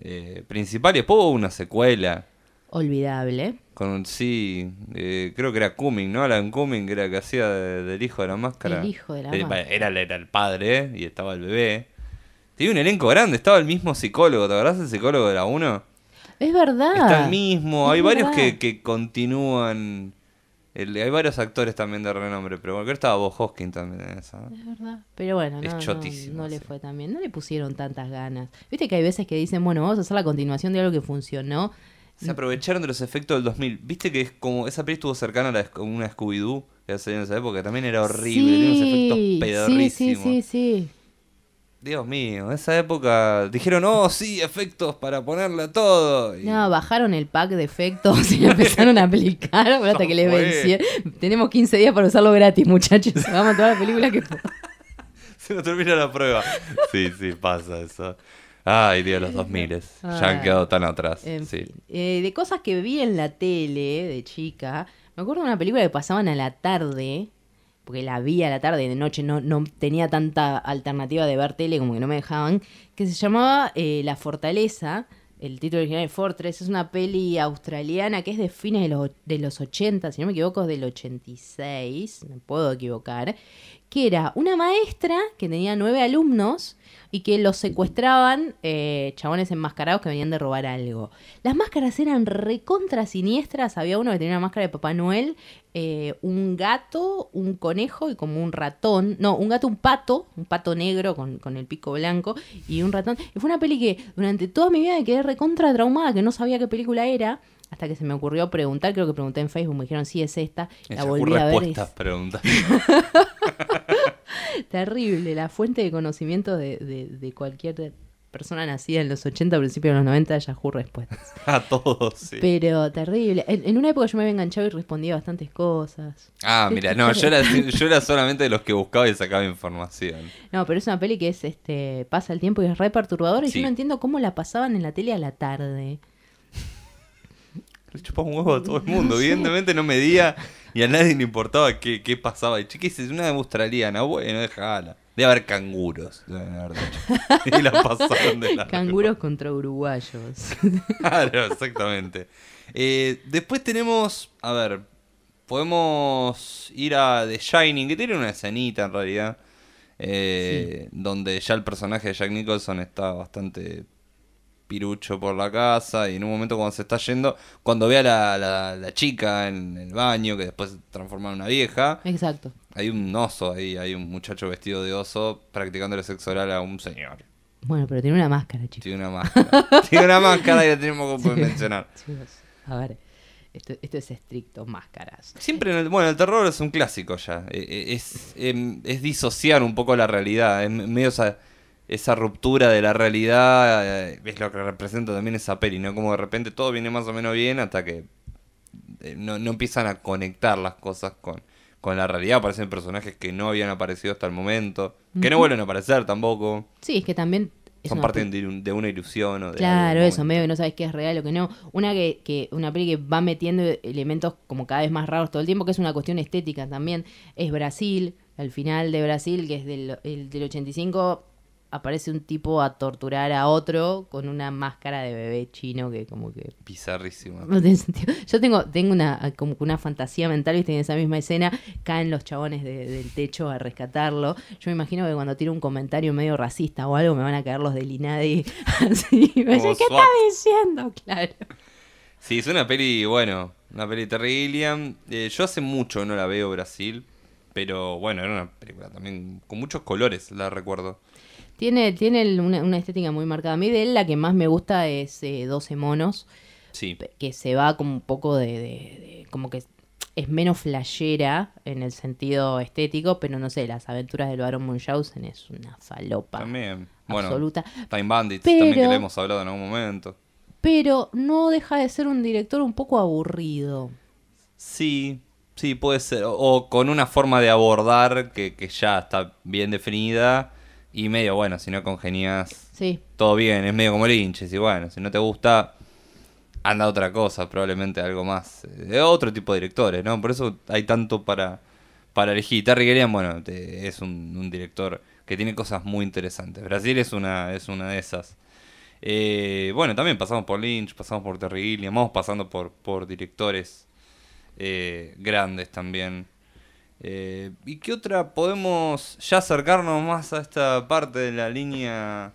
eh, principal. Y después hubo una secuela. Olvidable. Con un sí, eh, creo que era Cumming, ¿no? Alan Cumming, que era que hacía de- del hijo de la máscara. El hijo de la Eh, máscara. Era, era el padre y estaba el bebé. Tenía un elenco grande, estaba el mismo psicólogo, ¿te acordás del psicólogo de la 1? Es verdad. Está el mismo, Es hay varios que, que continúan. el- hay varios actores también de renombre, pero bueno, creo que estaba Bob Hoskin también en esa. Es verdad. Pero bueno, Es no, no- no, le fue tan bien. No le pusieron tantas ganas. Viste que hay veces que dicen, bueno, vamos a hacer la continuación de algo que funcionó. Se aprovecharon de los efectos del 2000. Viste que es como esa peli estuvo cercana a la, a una Scooby-Doo que salió en esa época, también era horrible, tenía unos efectos sí, pedorrísimos. sí, sí, sí. Dios mío, esa época dijeron, oh, sí, efectos para ponerle a todo. Y- No, bajaron el pack de efectos y lo empezaron a aplicar hasta que les vencí. Tenemos 15 días para usarlo gratis, muchachos. Hagamos toda la película que Se nos termina la prueba. Sí, sí, pasa eso. Ay, Dios, los 2000 ya han quedado tan atrás. En sí. Eh, de cosas que vi en la tele de chica, me acuerdo de una película que pasaban a la tarde, porque la vi a la tarde, de noche no, no tenía tanta alternativa de ver tele como que no me dejaban, que se llamaba eh, La Fortaleza. El título original es Fortress, es una peli australiana que es de fines de los, de los 80, si no me equivoco, es del 86, me puedo equivocar, que era una maestra que tenía nueve alumnos y que los secuestraban eh, chabones enmascarados que venían de robar algo. Las máscaras eran recontra siniestras. Había uno que tenía una máscara de Papá Noel, eh, un gato, un conejo y como un ratón. No, un gato, un pato, un pato negro con, con el pico blanco y un ratón. Y fue una peli que durante toda mi vida me quedé recontra traumada, que no sabía qué película era. Hasta que se me ocurrió preguntar, creo que pregunté en Facebook, me dijeron, sí, es esta. La volví a ver. es- preguntas. Terrible, la fuente de conocimiento de, de- de cualquier persona nacida en los 80, principios de los 90, Yahoo Respuestas. A todos, sí. Pero terrible. En, en una época yo me había enganchado y respondía bastantes cosas. Ah, mira, no, yo era, yo era solamente de los que buscaba y sacaba información. No, pero es una peli que es, este, pasa el tiempo y es re perturbadora y Sí. yo no entiendo cómo la pasaban en la tele a la tarde. Le chupaba un huevo a todo el mundo. Evidentemente no medía y a nadie le importaba qué, qué pasaba. Y chiquis, es una australiana. Bueno, déjala. Debe haber canguros. Y la pasaron de la Canguros contra uruguayos. Claro, exactamente. Eh, después tenemos, a ver, podemos ir a The Shining, que tiene una escenita en realidad, eh, donde ya el personaje de Jack Nicholson está bastante pirucho por la casa y en un momento cuando se está yendo, cuando ve a la, la- la chica en el baño, que después se transforma en una vieja, Exacto. hay un oso ahí, hay un muchacho vestido de oso practicándole sexo oral a un señor. Bueno, pero tiene una máscara, chicos. Tiene una máscara. Tiene una máscara y la tenemos que mencionar. Chicos, a ver, esto, esto es estricto, máscaras. Siempre, en el, bueno, el terror es un clásico ya. Eh, Es, em, es disociar un poco la realidad. Es medio esa, esa ruptura de la realidad. eh, Es lo que representa también esa peli, ¿no? Como de repente todo viene más o menos bien hasta que eh, no, no empiezan a conectar las cosas con, con la realidad. Aparecen personajes que no habían aparecido hasta el momento. Que no vuelven a aparecer tampoco. Sí, es que también... es Son una parte de, un- de una ilusión o de Claro, eso, medio que no sabes qué es real o qué no. Una que, que una peli que va metiendo elementos como cada vez más raros todo el tiempo, que es una cuestión estética también, es Brasil. Al final de Brasil, que es del, el, del 85, aparece un tipo a torturar a otro con una máscara de bebé chino que como que Bizarrísimo. no tiene sentido. Yo tengo, tengo una, como que una fantasía mental, viste, en esa misma escena caen los chabones de- del techo a rescatarlo. Yo me imagino que cuando tiro un comentario medio racista o algo, me van a caer los del INADI así. Me Como ¿qué SWAT. está diciendo? Claro. Sí, es una peli, bueno, una peli Gilliam. Eh, yo hace mucho no la veo Brasil, pero bueno, era una película también con muchos colores, la recuerdo. Tiene, tiene una, una estética muy marcada. A mí de él la que más me gusta es eh, 12 monos, Sí, que se va como un poco de, de- de- como que es menos flashera en el sentido estético, pero no sé, las aventuras del Baron Munchausen es una falopa. también. Bueno, absoluta. Time Bandits también que le hemos hablado en algún momento. Pero no deja de ser un director un poco aburrido. Sí, sí, puede ser. O, o con una forma de abordar que, que ya está bien definida y medio, bueno, si no congenias, Sí, todo bien, es medio como Lynch. Y bueno, si no te gusta, anda a otra cosa, probablemente algo más. eh, otro tipo de directores, ¿no? Por eso hay tanto para, para elegir. Terry Gilliam, bueno, te- es un, un director que tiene cosas muy interesantes. Brasil es una, es una de esas. Eh, bueno, también pasamos por Lynch, pasamos por Terry Gilliam, vamos pasando por, por directores eh, grandes también. Eh, ¿Y qué otra podemos ya acercarnos más a esta parte de la línea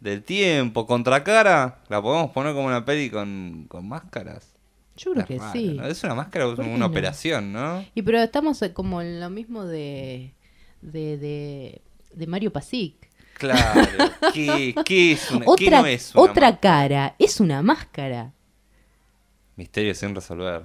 del tiempo? ¿Contracara? ¿La podemos poner como una peli con, con máscaras? yo creo Es que raro, sí. ¿no? Es una máscara es ¿Por qué una no? operación, ¿no? Y pero estamos eh, como en lo mismo de de, de, de Mario Pasic. Claro. ¿Qué, qué es una, qué Otra, no es una otra máscara? cara, es una máscara. Misterio sin resolver.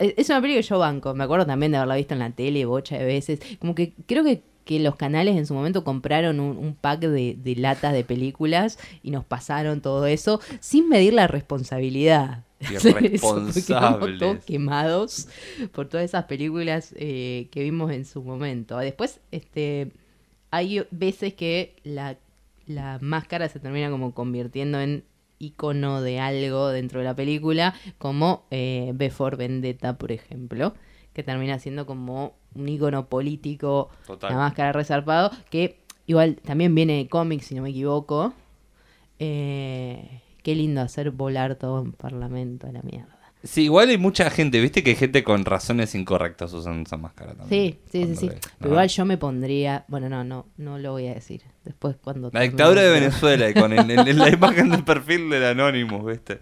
Eh, Es una película que yo banco. Me acuerdo también de haberla visto en la tele bocha de veces. Como que creo que que los canales en su momento compraron un, un pack de, de latas de películas y nos pasaron todo eso sin medir la responsabilidad. quedamos todos Irresponsables. quemados por todas esas películas eh, que vimos en su momento. Después, este, hay veces que la, la máscara se termina como convirtiendo en icono de algo dentro de la película, como eh, Before Vendetta, por ejemplo, que termina siendo como un icono político, Total. la máscara resarpado, que igual también viene de cómics, si no me equivoco. Eh, qué lindo hacer volar todo un parlamento a la mierda. Sí, igual hay mucha gente, viste que hay gente con razones incorrectas usando esa máscara también. Sí, sí, sí, sí. le- Pero ¿no? igual yo me pondría, bueno, no, no, no lo voy a decir. Después cuando La termine dictadura de el- Venezuela y con el- el- la imagen del perfil del Anonymous, ¿viste?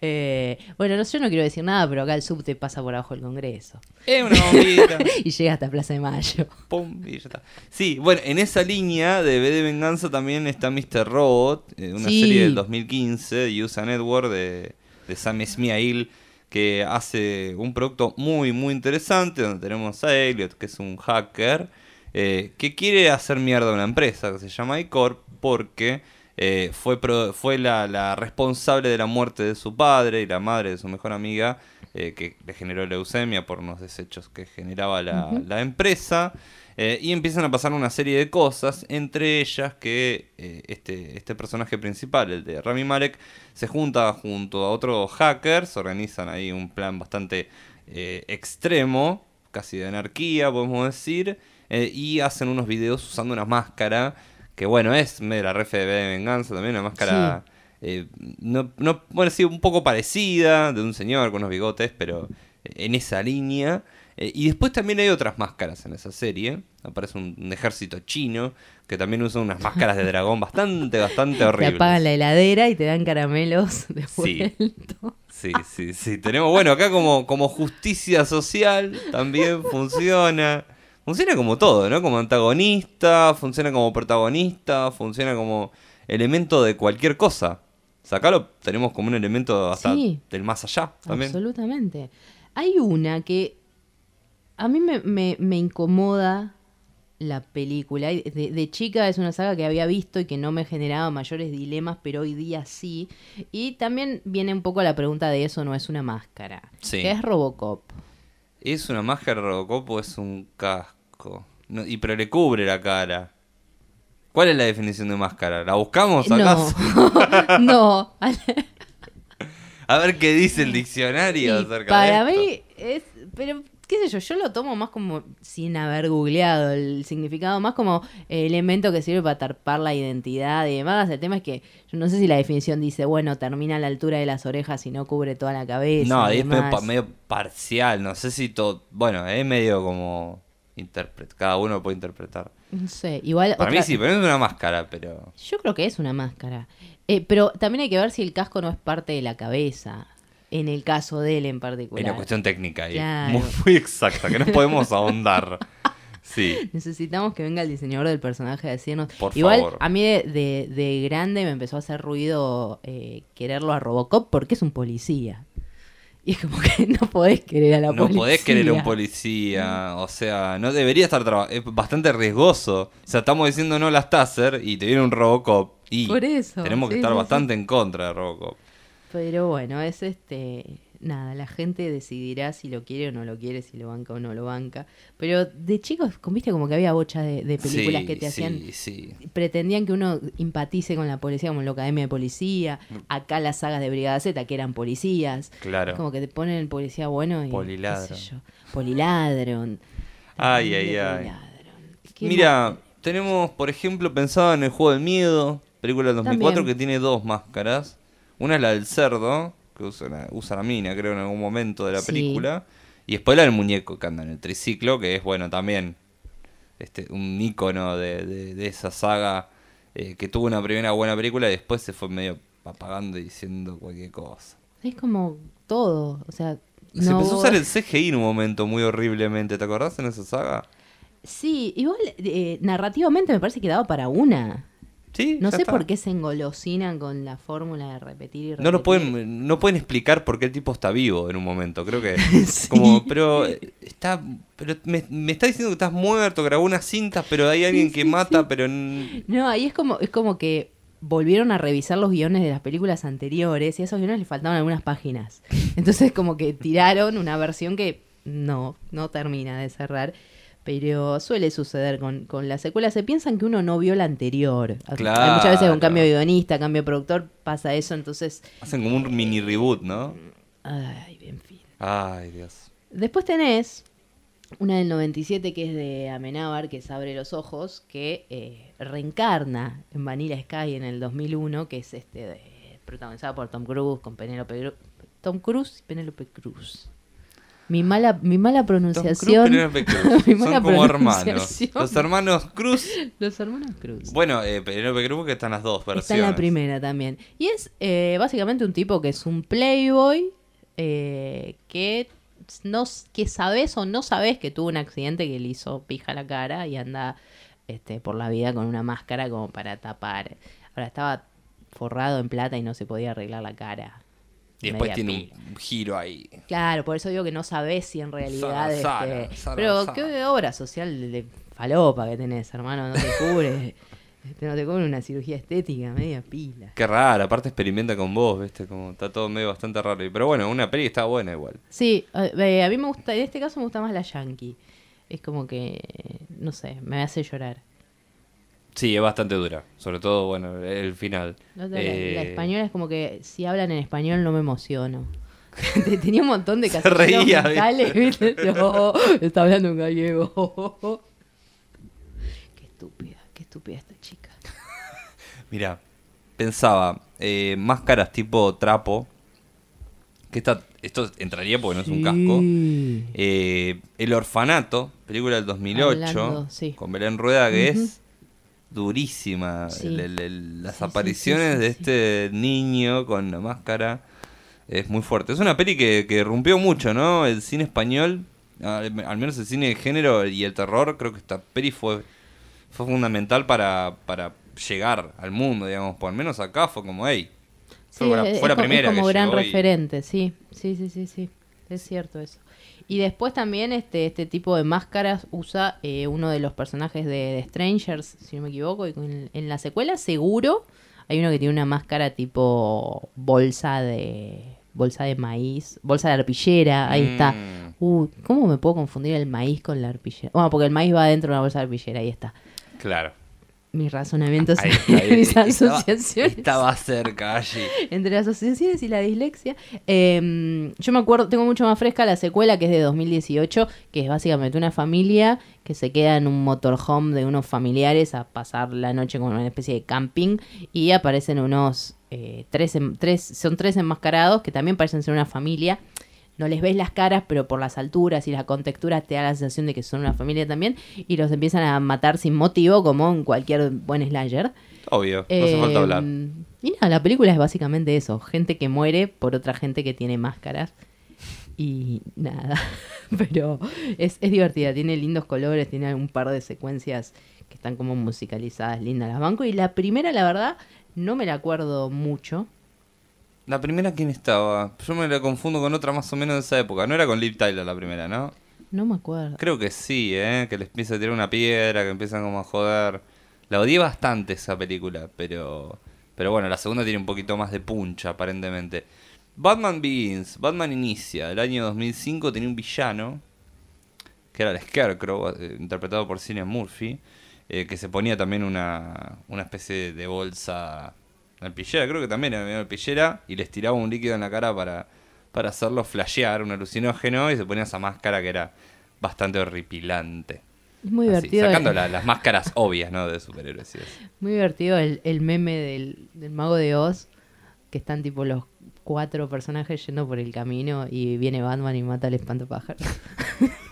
Eh, bueno, no, yo no quiero decir nada, pero acá el subte pasa por abajo del Congreso Es una bombita. y llega hasta Plaza de Mayo. Pum, y ya está. Sí, bueno, en esa línea de B de Venganza también está Mr. Robot, eh, una Sí. serie del 2015 de USA Network de, de Sam Esmail, que hace un producto muy, muy interesante, donde tenemos a Elliot, que es un hacker, eh, que quiere hacer mierda a una empresa que se llama iCorp, porque eh, fue, pro- fue la, la responsable de la muerte de su padre y la madre de su mejor amiga, eh, que le generó leucemia por unos desechos que generaba la empresa. Eh, y empiezan a pasar una serie de cosas, entre ellas que eh, este, este personaje principal, el de Rami Malek, se junta junto a otros hackers, organizan ahí un plan bastante eh, extremo, casi de anarquía, podemos decir, y hacen unos videos usando una máscara, que bueno, es la ref de Venganza también, una máscara... eh, no, no, bueno, sí, un poco parecida, de un señor con unos bigotes, pero en esa línea. Eh, y después también hay otras máscaras en esa serie. Aparece un, un ejército chino que también usa unas máscaras de dragón bastante, bastante Te horribles. apagan la heladera y te dan caramelos de Sí. vuelto. Sí, sí, sí. Tenemos, bueno, acá como, como justicia social también funciona. Funciona como todo, ¿no? Como antagonista, funciona como protagonista, funciona como elemento de cualquier cosa. O sea, acá lo tenemos como un elemento hasta Sí. del más allá también. Absolutamente. Hay una que a mí me, me- me incomoda la película. De, de chica es una saga que había visto y que no me generaba mayores dilemas, pero hoy día sí. Y también viene un poco la pregunta de eso no es una máscara. Sí. ¿Qué es Robocop? ¿Es una máscara Robocop o es un casco? No, y pero le cubre la cara. ¿Cuál es la definición de máscara? ¿La buscamos acaso? No, no. A ver qué dice el diccionario Y acerca para de esto. mí es, pero qué sé yo, yo lo tomo más como sin haber googleado el significado, más como elemento que sirve para tarpar la identidad y demás. El tema es que yo no sé si la definición dice, bueno, termina a la altura de las orejas y no cubre toda la cabeza. No, y ahí es medio, demás. pa- medio parcial. No sé si todo. Bueno, es medio como. interpret Cada uno puede interpretar. No sé, igual. Para otra- mí sí, pero es una máscara, pero. Yo creo que es una máscara. Eh, pero también hay que ver si el casco no es parte de la cabeza. En el caso de él en particular. una cuestión técnica ahí. Claro. Muy, muy exacta, que no podemos ahondar. Sí. Necesitamos que venga el diseñador del personaje a decirnos. Por Igual, favor. a mí de, de- de grande me empezó a hacer ruido eh, quererlo a Robocop porque es un policía. Y es como que no podés querer a la No policía. podés querer a un policía, o sea, no debería estar trabajando. Es bastante riesgoso. O sea, estamos diciendo no las Taser y te viene un Robocop. Y Por eso, tenemos que sí, estar sí, bastante en contra de Robocop. Pero bueno, es este. Nada, la gente decidirá si lo quiere o no lo quiere, si lo banca o no lo banca. Pero de chicos, viste como que había bocha de, de películas Sí, que te hacían sí. pretendían que uno empatice con la policía, como en la Academia de Policía, acá las sagas de Brigada Z, que eran policías. Claro. Como que te ponen el policía bueno y. Poliladron. qué sé yo, Poliladron. Ay, ay, ay. Mira, tenemos, por ejemplo, pensado en el juego del miedo, película del 2004 También. que tiene dos máscaras. Una es la del cerdo, que usa la, usa la mina, creo, en algún momento de la Sí. película. Y después la del muñeco que anda en el triciclo, que es, bueno, también este un ícono de, de- de esa saga eh, que tuvo una primera buena película y después se fue medio apagando y diciendo cualquier cosa. Es como todo. O sea. Se empezó a usar el CGI en un momento muy horriblemente, ¿te acordás en esa saga? Sí, igual eh, narrativamente me parece que daba para una. Sí, No sé está. por qué se engolosinan con la fórmula de repetir y repetir. No lo pueden, no pueden explicar por qué el tipo está vivo en un momento. Creo que Sí. como, pero eh, está, pero me, me está diciendo que estás muerto, grabó una cinta, pero hay alguien que mata, pero No, ahí es como, es como que volvieron a revisar los guiones de las películas anteriores y a esos guiones les faltaban algunas páginas. Entonces como que tiraron una versión que no, no termina de cerrar. Pero suele suceder con, con las secuelas. Se piensan que uno no vio la anterior. Hay Claro. muchas veces con cambio de guionista, cambio de productor, pasa eso. Entonces, hacen como un mini reboot, ¿no? ay, en fin. Ay, Dios. Después tenés una del 97 que es de Amenábar, que es Abre los Ojos, que eh, reencarna en Vanilla Sky en el 2001, que es este de, protagonizada por Tom Cruise, con Penélope. Tom Cruise y Penélope Cruz. Mi mala, mi mala Tom pronunciación. Cruise, Penélope Cruz. mi Son como hermanos. Los hermanos Cruz. Los hermanos Cruz. Bueno, eh, Penélope Cruz que están las dos versiones. Está en la primera también. Y es eh, básicamente un tipo que es un playboy eh, que no que sabes o no sabes que tuvo un accidente que le hizo pija la cara y anda este, por la vida con una máscara como para tapar. Ahora estaba forrado en plata y no se podía arreglar la cara. Y después tiene un giro ahí. Claro, por eso digo que no sabes si en realidad. Sara, este, Sara, pero qué obra social de falopa que tenés, hermano. No te cubre. este, no te cubre una cirugía estética, media pila. Qué raro, aparte experimenta con vos, ¿viste? Como está todo medio bastante raro. Pero bueno, una peli está buena igual. Sí, a, eh, a mí me gusta, en este caso me gusta más la Yankee. Es como que, no sé, me hace llorar. Sí, es bastante dura. Sobre todo, bueno, el final. La, Eh, la española es como que si hablan en español no me emociono. Tenía un montón de casos reía, mentales, ¿viste? No, está hablando en gallego. Qué estúpida, qué estúpida esta chica. Mira, pensaba, eh, máscaras tipo trapo. Que esta, esto entraría porque no es un casco. Eh, el Orfanato, película del 2008, Hablando, sí. con Belén Rueda, que Ujú. es durísima. Sí. El- el- el- las Sí, apariciones sí, de este niño con la máscara es muy fuerte. Es una peli que, que rompió mucho, ¿no? El cine español, al, al menos el cine de género y el terror, creo que esta peli fue, fue fundamental para, para llegar al mundo, digamos. Por lo menos acá fue como, hey. Fue la, es, fue la co- es primera como que gran y- referente, sí, sí, sí, sí, sí, es cierto eso. Y después también este, este tipo de máscaras usa eh, uno de los personajes de, de Strangers, si no me equivoco, y con- en la secuela seguro hay uno que tiene una máscara tipo bolsa de bolsa de maíz, bolsa de arpillera, ahí está. Mm. ¿cómo me puedo confundir el maíz con la arpillera? Bueno, porque el maíz va dentro de una bolsa de arpillera, ahí está. Claro. Mis razonamientos, Ahí ahí mis estaba- asociaciones Estaba cerca allí. entre las asociaciones y la dislexia. Eh, yo me acuerdo, tengo mucho más fresca la secuela que es de 2018, que es básicamente una familia que se queda en un motorhome de unos familiares a pasar la noche con una especie de camping y aparecen unos eh, tres, en- tres, son tres enmascarados que también parecen ser una familia. No les ves las caras, pero por las alturas y la contextura te da la sensación de que son una familia también. Y los empiezan a matar sin motivo, como en cualquier buen slasher. Obvio, no hace falta Eh, hablar. Y nada, la película es básicamente eso: gente que muere por otra gente que tiene máscaras. Y nada, pero es, es divertida, tiene lindos colores, tiene un par de secuencias que están como musicalizadas, lindas las banco. Y la primera, la verdad, no me la acuerdo mucho. La primera, ¿quién estaba? Yo me la confundo con otra más o menos de esa época. No era con Liv Tyler la primera, ¿no? No me acuerdo. Creo que sí, ¿eh? Que les empieza a tirar una piedra, que empiezan como a joder. La odié bastante esa película, pero... Pero bueno, la segunda tiene un poquito más de puncha, aparentemente. Batman Begins, Batman Inicia, el año 2005 tenía un villano, que era el Scarecrow, eh, interpretado por Cillian Murphy, eh, que se ponía también una, una especie de bolsa alpillera, creo que también era alpillera, y les tiraba un líquido en la cara para, para hacerlo flashear, un alucinógeno, y se ponía esa máscara que era bastante horripilante. Es muy Así, divertido. sacando el- la- las máscaras obvias, ¿no? De superhéroes. Muy divertido el, el meme del, del mago de Oz, que están tipo los cuatro personajes yendo por el camino y viene Batman y mata al espantapájaros.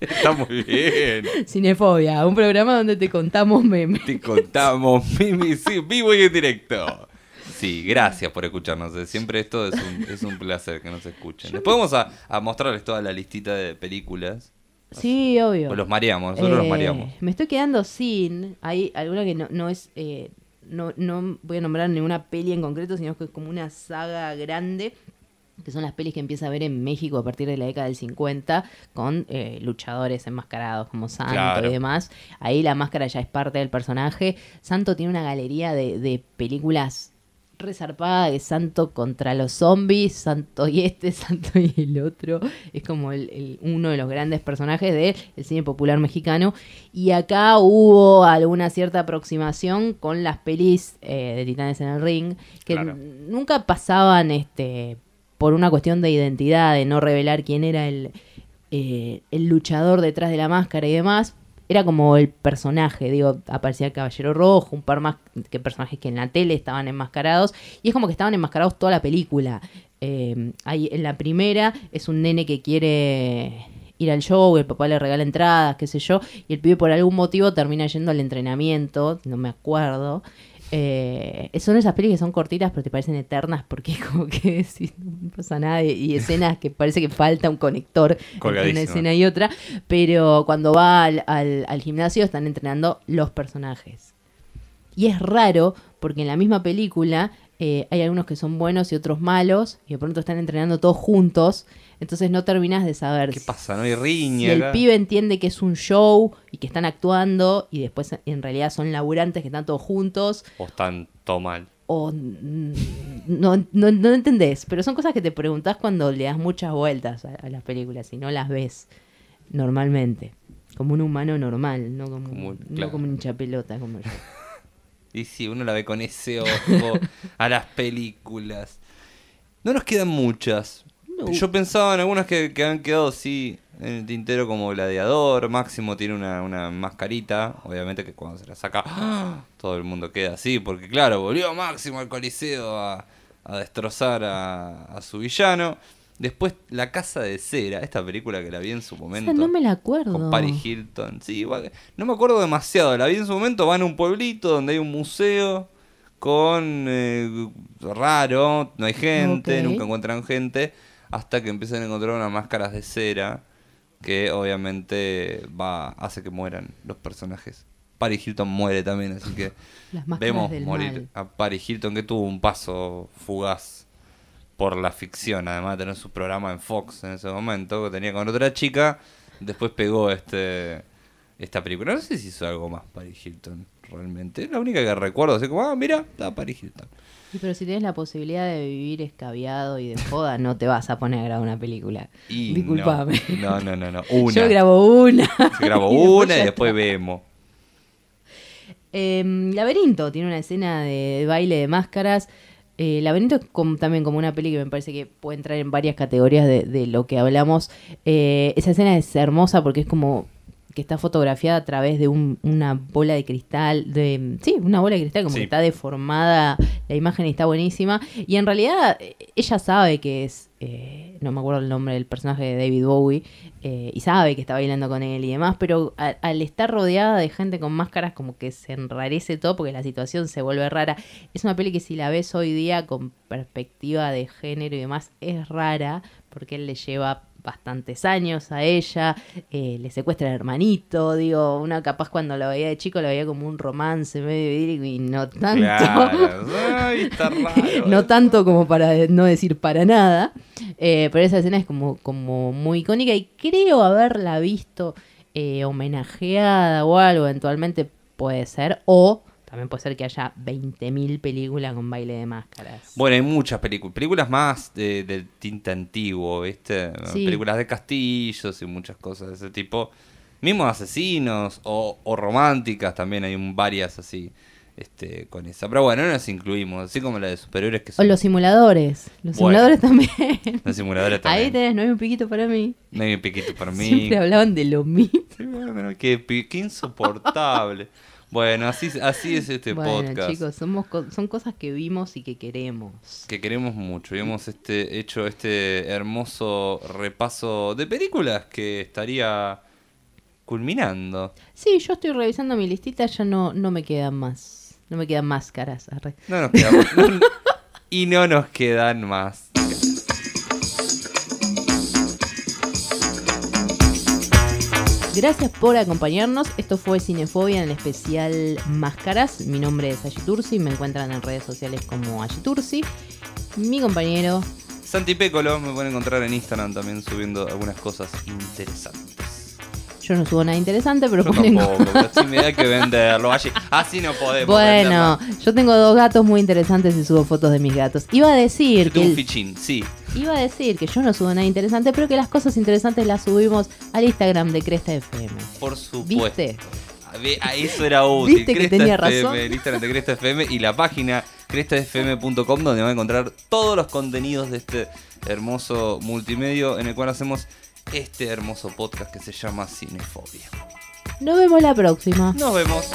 Está muy bien. Cinefobia, un programa donde te contamos memes. Te contamos, Mimi, sí, vivo y en directo. Sí, gracias por escucharnos. eh, Siempre esto es un, es un placer que nos escuchen. Después vamos a, a mostrarles toda la listita de películas Sí, obvio. O los mareamos, nosotros los Eh, mareamos. Me estoy quedando sin. Hay alguna que no, no es. eh, no, no voy a nombrar ninguna peli en concreto, sino que es como una saga grande. Que son las pelis que empieza a ver en México a partir de la década del 50 con eh, luchadores enmascarados como Santo Claro. y demás. Ahí la máscara ya es parte del personaje. Santo tiene una galería de, de películas resarpada de Santo contra los zombies, Santo y este, Santo y el otro. Es como el, el- uno de los grandes personajes del cine popular mexicano. Y acá hubo alguna cierta aproximación con las pelis eh, de Titanes en el Ring, que Claro. nunca pasaban este por una cuestión de identidad, de no revelar quién era el, eh, el luchador detrás de la máscara y demás. Era como el personaje, digo, aparecía el Caballero Rojo, un par más que personajes que en la tele estaban enmascarados, y es como que estaban enmascarados toda la película. Eh, en la primera es un nene que quiere ir al show, el papá le regala entradas, qué sé yo, y el pibe por algún motivo termina yendo al entrenamiento, no me acuerdo. Eh, son esas pelis que son cortitas pero te parecen eternas porque como que si no pasa nada y, y escenas que parece que falta un conector entre una escena y otra, pero cuando va al, al- al gimnasio están entrenando los personajes. Y es raro porque en la misma película eh, hay algunos que son buenos y otros malos y de pronto están entrenando todos juntos, entonces no terminas de saber ¿Qué pasa? ¿No hay si riña el acá? pibe entiende que es un show y que están actuando y después en realidad son laburantes que están todos juntos ¿O están todo mal? o no, no, no entendés, pero son cosas que te preguntás cuando le das muchas vueltas a, a las películas y no las ves normalmente, como un humano normal, no como, Como- no claro. como un como yo. Y sí, uno la ve con ese ojo a las películas. No nos quedan muchas. No. Yo pensaba en algunas que, que han quedado así en el tintero como Gladiador. Máximo tiene una, una mascarita. Obviamente que cuando se la saca, ¡ah! todo el mundo queda así. Porque claro, volvió Máximo al Coliseo a, a destrozar a, a su villano. Después La Casa de Cera, esta película que la vi en su momento. no me la acuerdo. Con Paris Hilton. Sí, no me acuerdo demasiado. La vi en su momento. Van a un pueblito donde hay un museo con eh, raro, no hay gente, nunca encuentran gente, hasta que empiezan a encontrar unas máscaras de cera que obviamente va hace que mueran los personajes. Paris Hilton muere también, así que vemos morir mal. a Paris Hilton que tuvo un paso fugaz por la ficción, además de tener su programa en Fox en ese momento, que tenía con otra chica, después pegó este esta película. No sé si hizo algo más Paris Hilton, realmente. Es la única que recuerdo, así como, ah, mira, está Paris Hilton. Sí, pero si tienes la posibilidad de vivir escabiado y de joda, no te vas a poner a grabar una película. Y Disculpame. No, no, no, no, una. Yo grabo una. Se grabó y después una y después está. vemos. Eh, Laberinto tiene una escena de baile de máscaras. Eh, Laberinto es como- también como una peli que me parece que puede entrar en varias categorías de, de lo que hablamos. Eh, esa escena es hermosa porque es como que está fotografiada a través de un- una bola de cristal, de sí, una bola de cristal, como Sí. que está deformada la imagen y está buenísima. Y en realidad eh, ella sabe que es, eh, no me acuerdo el nombre del personaje de David Bowie, eh, y sabe que está bailando con él y demás, pero a- al estar rodeada de gente con máscaras como que se enrarece todo porque la situación se vuelve rara. Es una peli que si la ves hoy día con perspectiva de género y demás es rara porque él le lleva bastantes años a ella, eh, le secuestra al hermanito, digo, una capaz cuando lo veía de chico lo veía como un romance medio idílico y no tanto. Claro. Ay, está raro. no tanto como para no decir para nada, eh, pero esa escena es como, como muy icónica y creo haberla visto eh, homenajeada o algo, eventualmente puede ser, o también puede ser que haya 20.000 películas con baile de máscaras. Bueno, hay muchas películas. Películas más de, del tinte antiguo, ¿viste? Sí. Películas de castillos y muchas cosas de ese tipo. Mismos asesinos o, o románticas también hay un- varias así este, con esa. Pero bueno, no las incluimos, así como la de superiores que o son los simuladores, los Bueno. simuladores también. los simuladores Ahí también. tenés, no hay un piquito para mí. No hay un piquito para mí. Siempre hablaban de lo mismo. Sí, bueno, qué, qué insoportable. bueno, así, así es este bueno, podcast. chicos, somos co- son cosas que vimos y que queremos. que queremos mucho. Y hemos este, hecho este hermoso repaso de películas que estaría culminando. Sí, yo estoy revisando mi listita, ya no, no me quedan más. No me quedan máscaras. No nos quedamos. no- y no nos quedan más. Gracias por acompañarnos. Esto fue Cinefobia en el especial Máscaras. Mi nombre es Ayitursi. Me encuentran en redes sociales como Ayitursi. Mi compañero. Santi Pécolo me pueden encontrar en Instagram también subiendo algunas cosas interesantes. Yo no subo nada interesante, pero Yo pueden- tampoco, pero sí me da que venderlo. Así, así no podemos. Bueno, yo tengo dos gatos muy interesantes y subo fotos de mis gatos. Iba a decir Yo que tengo un fichín, sí. iba a decir que yo no subo nada interesante, pero que las cosas interesantes las subimos al Instagram de Cresta FM. Por supuesto. ¿Viste? A eso era útil. ¿Viste que tenía FM, razón? el Instagram de Cresta FM y la página crestafm.com donde van a encontrar todos los contenidos de este hermoso multimedio en el cual hacemos este hermoso podcast que se llama Cinefobia. Nos vemos la próxima. Nos vemos.